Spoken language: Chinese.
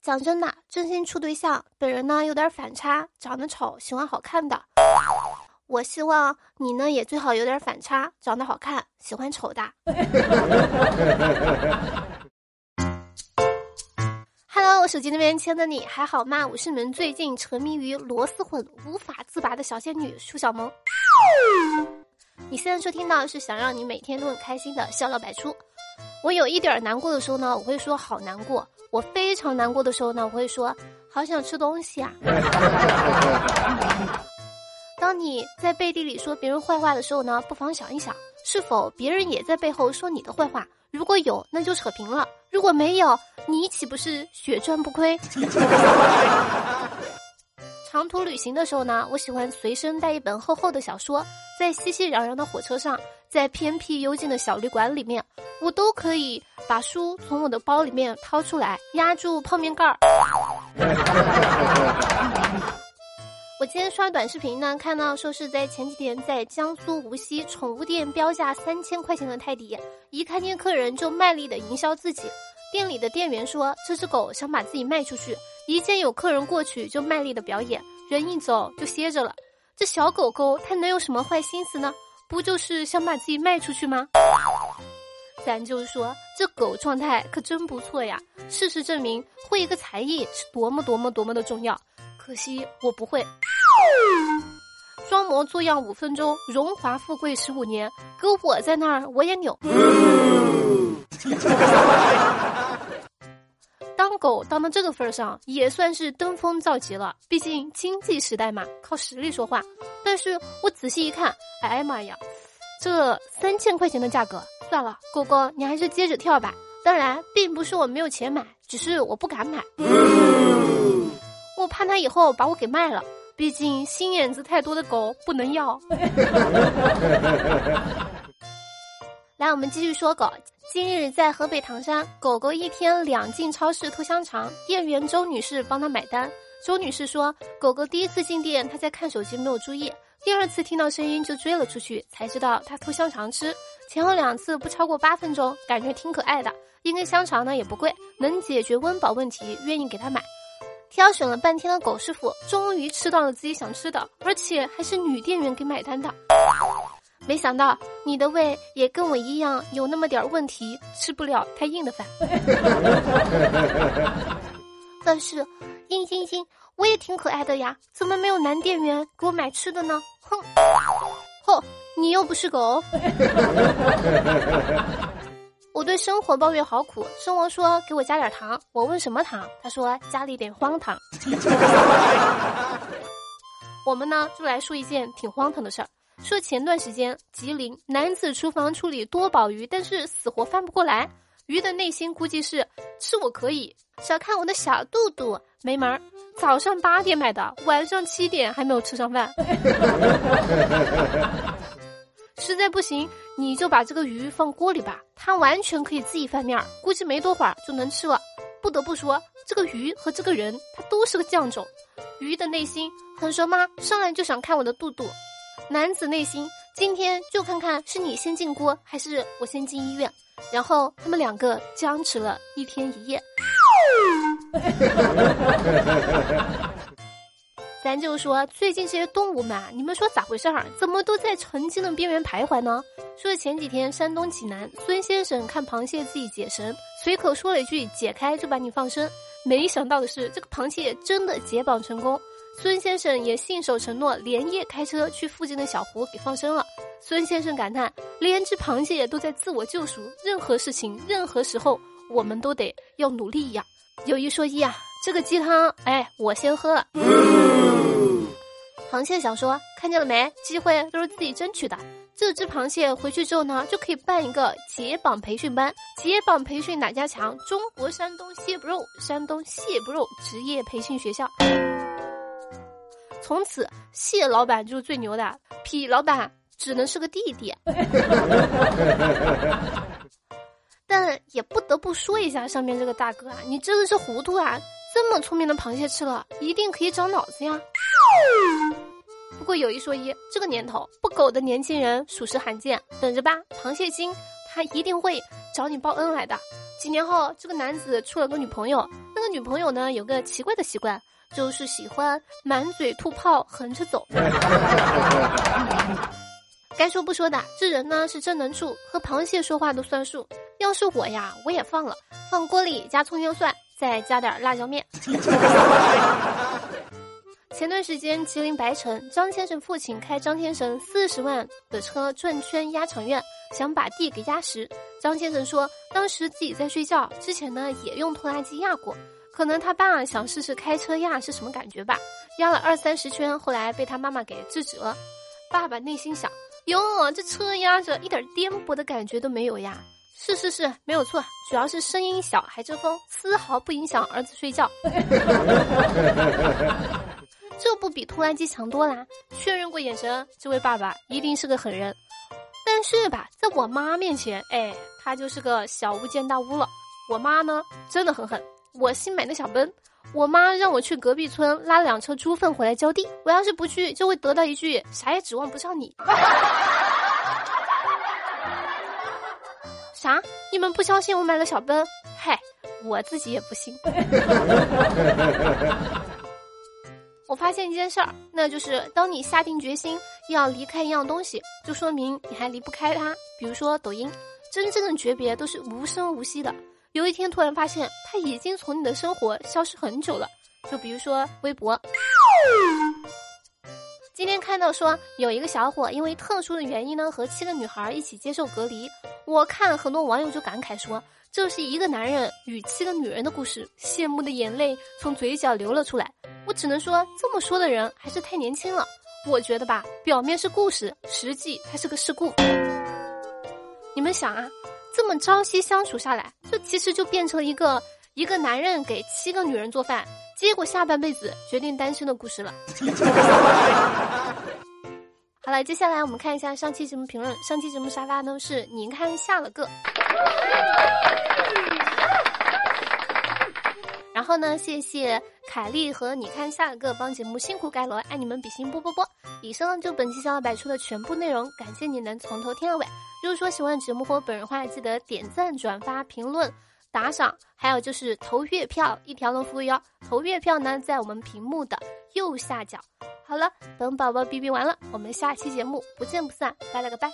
讲真的，真心处对象，本人呢有点反差，长得丑，喜欢好看的。我希望你呢也最好有点反差，长得好看，喜欢丑的。Hello，我手机那边亲的你还好吗？我是你们最近沉迷于螺蛳粉无法自拔的小仙女舒小萌。你现在收听到是想让你每天都很开心的笑料百出。我有一点难过的时候呢，我会说好难过；我非常难过的时候呢，我会说好想吃东西啊。当你在背地里说别人坏话的时候呢，不妨想一想，是否别人也在背后说你的坏话？如果有，那就扯平了；如果没有，你岂不是血赚不亏？长途旅行的时候呢，我喜欢随身带一本厚厚的小说，在熙熙攘攘的火车上，在偏僻幽静的小旅馆里面，我都可以把书从我的包里面掏出来，压住泡面盖儿。我今天刷短视频呢，看到说是在前几天在江苏无锡宠物店标价三千块钱的泰迪，一看见客人就卖力的营销自己。店里的店员说这只狗想把自己卖出去，一见有客人过去就卖力的表演，人一走就歇着了。这小狗狗它能有什么坏心思呢？不就是想把自己卖出去吗？咱就说这狗状态可真不错呀。事实证明，会一个才艺是多么多么多么的重要。可惜我不会。装模作样五分钟，荣华富贵十五年，搁我在那儿我也扭。狗当到这个份上，也算是登峰造极了。毕竟经济时代嘛，靠实力说话。但是我仔细一看，哎呀妈呀，这三千块钱的价格，算了，狗狗你还是接着跳吧。当然，并不是我没有钱买，只是我不敢买。我怕他以后把我给卖了，毕竟心眼子太多的狗不能要。来，我们继续说狗。今日在河北唐山，狗狗一天两进超市偷香肠，店员周女士帮他买单。周女士说，狗狗第一次进店，她在看手机没有注意，第二次听到声音就追了出去，才知道它偷香肠吃。前后两次不超过八分钟，感觉挺可爱的。一根香肠呢也不贵，能解决温饱问题，愿意给他买。挑选了半天的狗师傅，终于吃到了自己想吃的，而且还是女店员给买单的。没想到你的胃也跟我一样有那么点问题，吃不了太硬的饭。但是，嘤嘤嘤，我也挺可爱的呀，怎么没有男店员给我买吃的呢？哼，吼，你又不是狗。我对生活抱怨好苦，生活说给我加点糖，我问什么糖，他说加了一点荒唐。我们呢就来说一件挺荒唐的事儿，说前段时间吉林男子厨房处理多宝鱼，但是死活翻不过来，鱼的内心估计是吃我可以，少看我的小肚肚，没门儿。早上八点买的，晚上七点还没有吃上饭。实在不行，你就把这个鱼放锅里吧，它完全可以自己翻面儿，估计没多会儿就能吃了。不得不说，这个鱼和这个人，他都是个犟种。鱼的内心很熟吗？上来就想看我的肚肚。男子内心今天就看看是你先进锅还是我先进医院。然后他们两个僵持了一天一夜。咱就说最近这些动物们，你们说咋回事儿？怎么都在成精的边缘徘徊呢？说前几天山东济南孙先生看螃蟹自己解绳，随口说了一句“解开就把你放生”，没想到的是这个螃蟹真的解绑成功，孙先生也信守承诺，连夜开车去附近的小湖给放生了。孙先生感叹：连只螃蟹都在自我救赎，任何事情、任何时候，我们都得要努力呀。有一说一啊，这个鸡汤，哎，我先喝了。螃蟹想说，看见了没？机会都是自己争取的。这只螃蟹回去之后呢，就可以办一个解绑培训班。解绑培训哪家强？中国山东蟹不肉，山东蟹不肉职业培训学校。从此，蟹老板就是最牛的，痞老板只能是个弟弟。但也不得不说一下，上面这个大哥啊，你真的是糊涂啊！这么聪明的螃蟹吃了一定可以长脑子呀。不过有一说一，这个年头不狗的年轻人属实罕见。等着吧，螃蟹精他一定会找你报恩来的。几年后，这个男子处了个女朋友，那个女朋友呢，有个奇怪的习惯，就是喜欢满嘴吐泡，横着走。该说不说的，这人呢是真能处，和螃蟹说话都算数。要是我呀，我也放了，放锅里加葱姜蒜，再加点辣椒面。前段时间，吉林白城，张先生父亲开张先生四十万的车转圈压场院，想把地给压实。张先生说，当时自己在睡觉，之前呢也用拖拉机压过，可能他爸想试试开车压是什么感觉吧，压了二三十圈，后来被他妈妈给制止了。爸爸内心想。哟，这车压着一点颠簸的感觉都没有呀！是是是，没有错，主要是声音小还遮风，丝毫不影响儿子睡觉。这不比拖拉机强多啦？确认过眼神，这位爸爸一定是个狠人。但是吧，在我妈面前，哎，他就是个小巫见大巫了。我妈呢，真的很狠。我新买的小奔。我妈让我去隔壁村拉两车猪粪回来浇地，我要是不去，就会得到一句“啥也指望不上你”。啥？你们不相信我买了小奔？嗨，我自己也不信。我发现一件事儿，那就是当你下定决心要离开一样东西，就说明你还离不开它。比如说抖音，真正的诀别都是无声无息的。有一天突然发现，他已经从你的生活消失很久了。就比如说微博。今天看到说有一个小伙因为特殊的原因呢，和七个女孩一起接受隔离。我看很多网友就感慨说，这是一个男人与七个女人的故事，羡慕的眼泪从嘴角流了出来。我只能说，这么说的人还是太年轻了。我觉得吧，表面是故事，实际它是个事故。你们想啊？这么朝夕相处下来，其实就变成了一个一个男人给七个女人做饭，结果下半辈子决定单身的故事了。好了，接下来我们看一下上期节目评论。上期节目沙发呢是你看下了个。然后呢，谢谢凯丽和你看下了个帮节目辛苦盖楼，爱你们比心啵啵啵。以上就本期小老百出的全部内容，感谢你能从头听到尾。如果说喜欢节目或本人话，记得点赞、转发、评论、打赏，还有就是投月票，一条龙服务哟。投月票呢，在我们屏幕的右下角。好了，等宝宝哔哔完了，我们下期节目不见不散，拜了个拜。